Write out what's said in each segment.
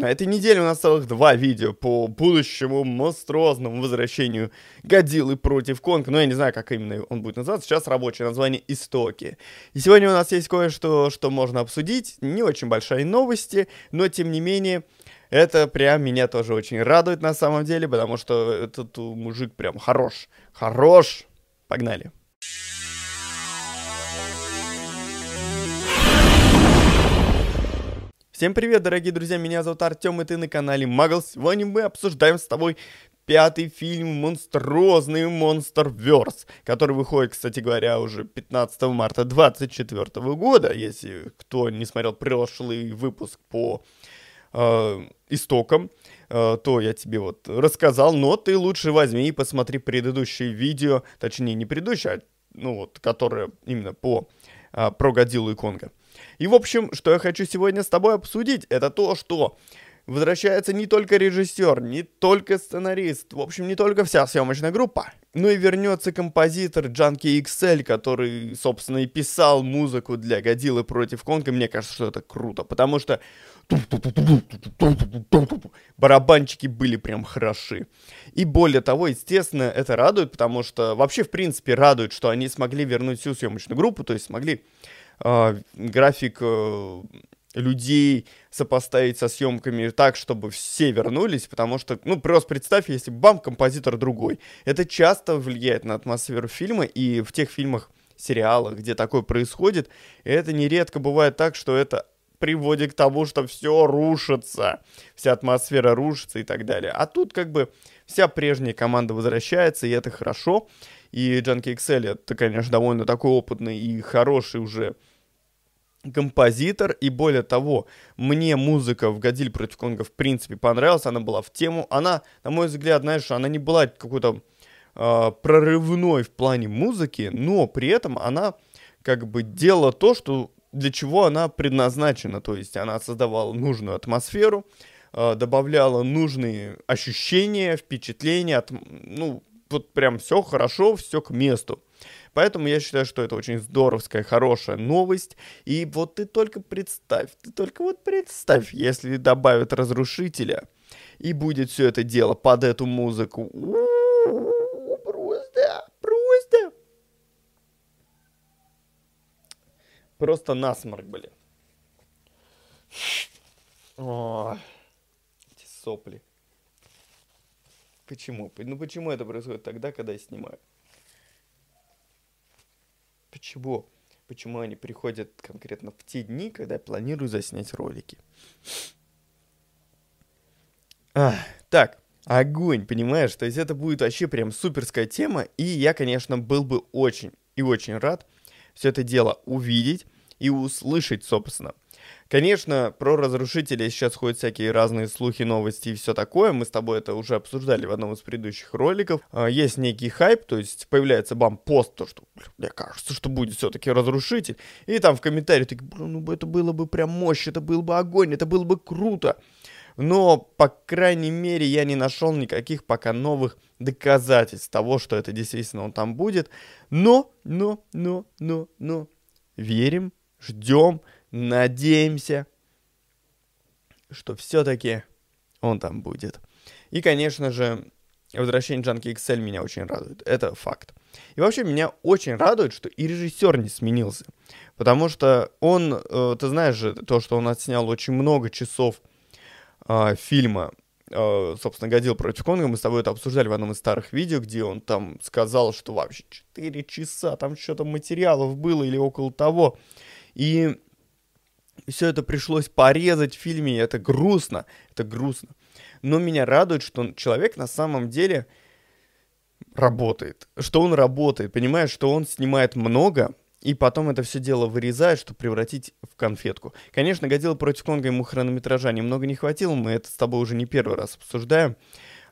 На этой неделе у нас целых два видео по будущему монструозному возвращению Годзиллы против Конга. Но я не знаю, как именно он будет называться. Сейчас рабочее название «Истоки». И сегодня у нас есть кое-что, что можно обсудить. Не очень большие новости, но тем не менее... Это прям меня тоже очень радует на самом деле, потому что этот мужик прям хорош. Хорош. Погнали. Всем привет, дорогие друзья, меня зовут Артем, и ты на канале Магл. Сегодня мы обсуждаем с тобой пятый фильм «Монструозный Монстерверс», который выходит, кстати говоря, уже 15 марта 2024 года. Если кто не смотрел прошлый выпуск по э, истокам, э, то я тебе вот рассказал, но ты лучше возьми и посмотри предыдущие видео, точнее не предыдущие, а ну вот, которые именно по э, про Годзиллу и Конга. И, в общем, что я хочу сегодня с тобой обсудить, это то, что возвращается не только режиссер, не только сценарист, в общем, не только вся съемочная группа, но и вернется композитор Джанки XL, который, собственно, и писал музыку для Годзиллы против Конга. Мне кажется, что это круто, потому что барабанчики были прям хороши. И более того, естественно, это радует, потому что вообще, в принципе, радует, что они смогли вернуть всю съемочную группу, то есть смогли график э, людей сопоставить со съемками так, чтобы все вернулись, потому что, ну, просто представь, если бам, композитор другой. Это часто влияет на атмосферу фильма, и в тех фильмах, сериалах, где такое происходит, это нередко бывает так, что это приводит к тому, что все рушится, вся атмосфера рушится и так далее. А тут как бы вся прежняя команда возвращается, и это хорошо. И Junkie XL это, конечно, довольно такой опытный и хороший уже композитор, и более того, мне музыка в «Годзилле против Конга» в принципе понравилась, она была в тему, она, на мой взгляд, знаешь, она не была какой-то э, прорывной в плане музыки, но при этом она как бы делала то, что для чего она предназначена, то есть она создавала нужную атмосферу, э, добавляла нужные ощущения, впечатления, от, ну, вот прям все хорошо, все к месту. Поэтому я считаю, что это очень здоровская, хорошая новость. И вот ты только представь, ты только вот представь, если добавят разрушителя, и будет все это дело под эту музыку. Просто, просто. Просто насморк, блин. О, эти сопли. Почему? Ну почему это происходит тогда, когда я снимаю? Почему? Почему они приходят конкретно в те дни, когда я планирую заснять ролики? А, так, огонь, понимаешь? То есть это будет вообще прям суперская тема, и я, конечно, был бы очень и очень рад все это дело увидеть и услышать, собственно. Конечно, про разрушителей сейчас ходят всякие разные слухи, новости и все такое. Мы с тобой это уже обсуждали в одном из предыдущих роликов. А, есть некий хайп, то есть появляется бам-пост, то что, мне кажется, что будет все-таки разрушитель. И там в комментариях такие, ну это было бы прям мощь, это был бы огонь, это было бы круто. Но, по крайней мере, я не нашел никаких пока новых доказательств того, что это действительно он там будет. Но, но, но, но, но, верим, ждем, надеемся, что все-таки он там будет. И, конечно же, возвращение Джанки XL меня очень радует. Это факт. И вообще меня очень радует, что и режиссер не сменился. Потому что он, э, ты знаешь же, то, что он отснял очень много часов э, фильма, э, собственно, «Годил против Конга», мы с тобой это обсуждали в одном из старых видео, где он там сказал, что вообще 4 часа, там что-то материалов было или около того. И все это пришлось порезать в фильме, и это грустно, это грустно. Но меня радует, что человек на самом деле работает, что он работает, понимаешь, что он снимает много, и потом это все дело вырезает, чтобы превратить в конфетку. Конечно, «Годзилла против Конга» ему хронометража немного не хватило, мы это с тобой уже не первый раз обсуждаем,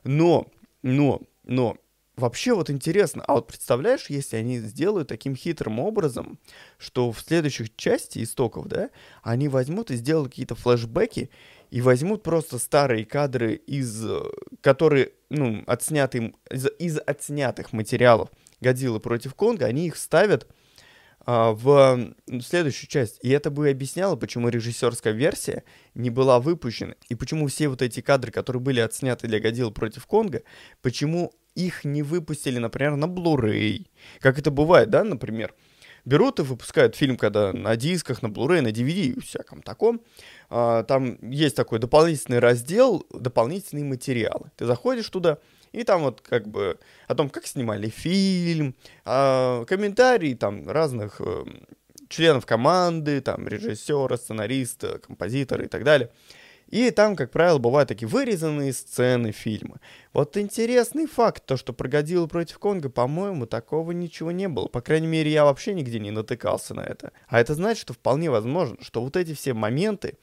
но, но, но, Вообще вот интересно, а вот представляешь, если они сделают таким хитрым образом, что в следующих части истоков, да, они возьмут и сделают какие-то флешбеки и возьмут просто старые кадры из, которые, ну, отсняты из, из отснятых материалов Годзиллы против Конга, они их вставят а, в следующую часть. И это бы объясняло, почему режиссерская версия не была выпущена. И почему все вот эти кадры, которые были отсняты для Годзиллы против Конга, почему их не выпустили, например, на Blu-ray. Как это бывает, да, например. Берут и выпускают фильм, когда на дисках, на Blu-ray, на DVD и всяком таком. А, там есть такой дополнительный раздел, дополнительные материалы. Ты заходишь туда, и там вот как бы о том, как снимали фильм, э, комментарии там разных э, членов команды, там режиссера, сценариста, композитора и так далее. И там, как правило, бывают такие вырезанные сцены фильма. Вот интересный факт, то, что про против Конга, по-моему, такого ничего не было. По крайней мере, я вообще нигде не натыкался на это. А это значит, что вполне возможно, что вот эти все моменты,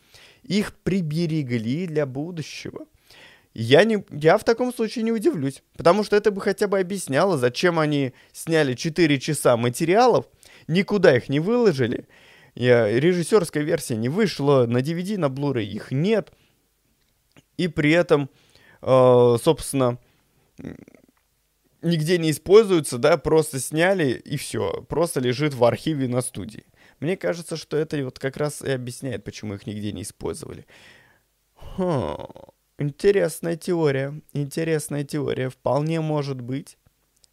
их приберегли для будущего. Я, не, я в таком случае не удивлюсь, потому что это бы хотя бы объясняло, зачем они сняли 4 часа материалов, никуда их не выложили, режиссерская версия не вышла, на DVD, на Blu-ray их нет, и при этом, э, собственно, нигде не используются, да, просто сняли и все, просто лежит в архиве на студии. Мне кажется, что это вот как раз и объясняет, почему их нигде не использовали. Хм. Интересная теория, интересная теория. Вполне может быть,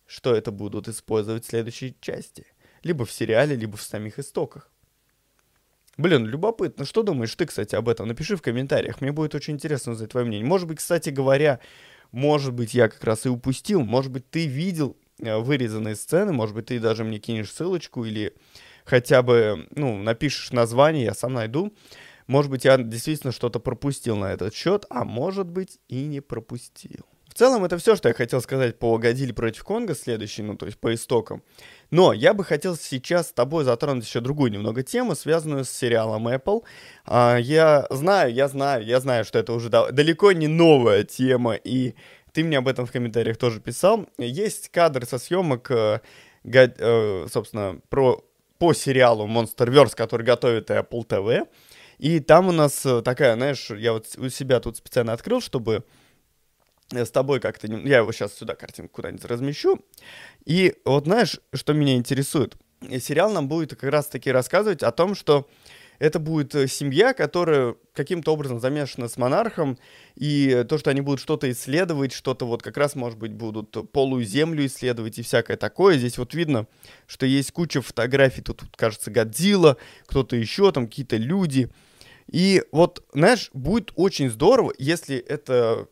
что это будут использовать в следующей части. Либо в сериале, либо в самих истоках. Блин, любопытно. Что думаешь ты, кстати, об этом? Напиши в комментариях. Мне будет очень интересно узнать твое мнение. Может быть, кстати говоря, может быть, я как раз и упустил. Может быть, ты видел э, вырезанные сцены. Может быть, ты даже мне кинешь ссылочку или хотя бы, ну, напишешь название, я сам найду. Может быть, я действительно что-то пропустил на этот счет, а может быть и не пропустил. В целом, это все, что я хотел сказать по Годзилле против Конга, следующий, ну, то есть по истокам. Но я бы хотел сейчас с тобой затронуть еще другую немного тему, связанную с сериалом Apple. А, я знаю, я знаю, я знаю, что это уже далеко не новая тема, и ты мне об этом в комментариях тоже писал. Есть кадр со съемок, э, э, собственно, про, по сериалу Monsterverse, который готовит Apple TV. И там у нас э, такая, знаешь, я вот у себя тут специально открыл, чтобы с тобой как-то... Я его сейчас сюда картинку куда-нибудь размещу. И вот знаешь, что меня интересует? Сериал нам будет как раз-таки рассказывать о том, что это будет э, семья, которая каким-то образом замешана с монархом, и то, что они будут что-то исследовать, что-то вот как раз, может быть, будут полую землю исследовать и всякое такое. Здесь вот видно, что есть куча фотографий, тут, кажется, Годзилла, кто-то еще, там какие-то люди. И вот, знаешь, будет очень здорово, если это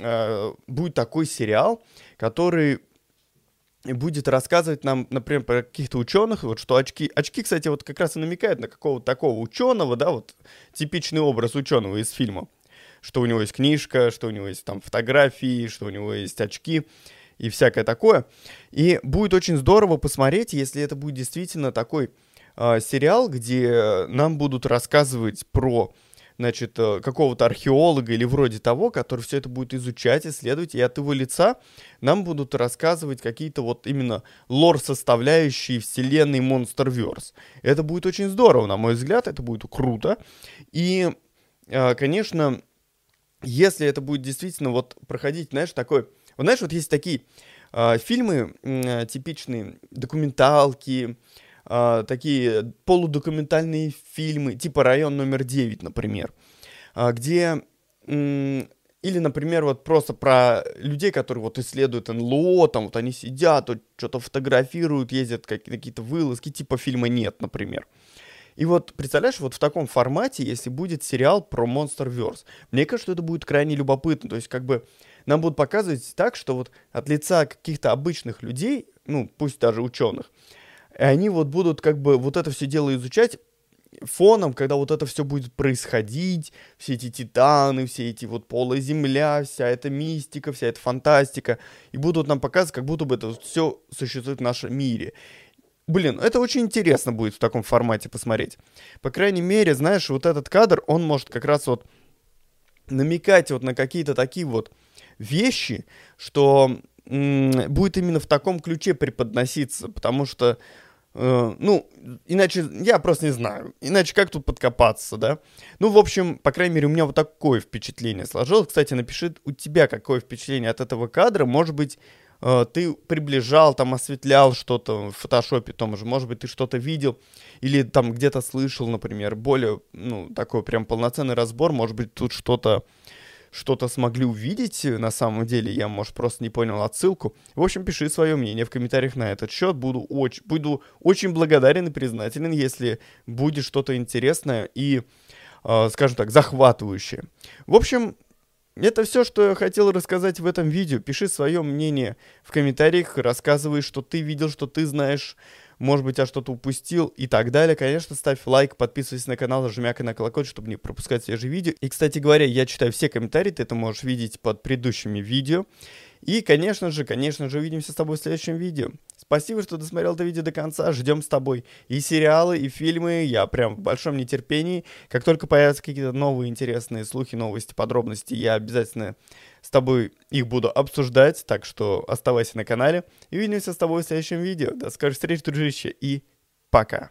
э, будет такой сериал, который будет рассказывать нам, например, про каких-то ученых, вот что очки, очки, кстати, вот как раз и намекают на какого-то такого ученого, да, вот типичный образ ученого из фильма, что у него есть книжка, что у него есть там фотографии, что у него есть очки и всякое такое. И будет очень здорово посмотреть, если это будет действительно такой э, сериал, где нам будут рассказывать про значит, э, какого-то археолога или вроде того, который все это будет изучать, исследовать, и от его лица нам будут рассказывать какие-то вот именно лор-составляющие вселенной Monsterverse. Это будет очень здорово, на мой взгляд, это будет круто. И, э, конечно, если это будет действительно вот проходить, знаешь, такой... Вот знаешь, вот есть такие э, фильмы э, типичные, документалки, э, такие полудокументальные фильмы, типа «Район номер 9», например, э, где... Или, например, вот просто про людей, которые вот исследуют НЛО, там вот они сидят, вот что-то фотографируют, ездят какие-то вылазки, типа фильма «Нет», например. И вот, представляешь, вот в таком формате, если будет сериал про Monsterverse, мне кажется, это будет крайне любопытно. То есть, как бы, нам будут показывать так, что вот от лица каких-то обычных людей, ну, пусть даже ученых, и они вот будут как бы вот это все дело изучать фоном, когда вот это все будет происходить, все эти титаны, все эти вот полая земля, вся эта мистика, вся эта фантастика, и будут нам показывать, как будто бы это все существует в нашем мире. Блин, это очень интересно будет в таком формате посмотреть. По крайней мере, знаешь, вот этот кадр, он может как раз вот намекать вот на какие-то такие вот вещи, что будет именно в таком ключе преподноситься, потому что ну, иначе, я просто не знаю. Иначе как тут подкопаться, да? Ну, в общем, по крайней мере, у меня вот такое впечатление сложилось. Кстати, напиши у тебя какое впечатление от этого кадра. Может быть, э, ты приближал, там осветлял что-то в фотошопе том же, может быть, ты что-то видел или там где-то слышал, например, более, ну, такой прям полноценный разбор, может быть, тут что-то что-то смогли увидеть на самом деле, я, может, просто не понял отсылку. В общем, пиши свое мнение в комментариях на этот счет. Буду очень, буду очень благодарен и признателен, если будет что-то интересное и, э, скажем так, захватывающее. В общем, это все, что я хотел рассказать в этом видео. Пиши свое мнение в комментариях, рассказывай, что ты видел, что ты знаешь может быть, я что-то упустил и так далее. Конечно, ставь лайк, подписывайся на канал, нажимай на колокольчик, чтобы не пропускать свежие видео. И, кстати говоря, я читаю все комментарии, ты это можешь видеть под предыдущими видео. И, конечно же, конечно же, увидимся с тобой в следующем видео. Спасибо, что досмотрел это видео до конца. Ждем с тобой и сериалы, и фильмы. Я прям в большом нетерпении. Как только появятся какие-то новые интересные слухи, новости, подробности, я обязательно с тобой их буду обсуждать. Так что оставайся на канале. И увидимся с тобой в следующем видео. До скорой встречи, дружище, и пока.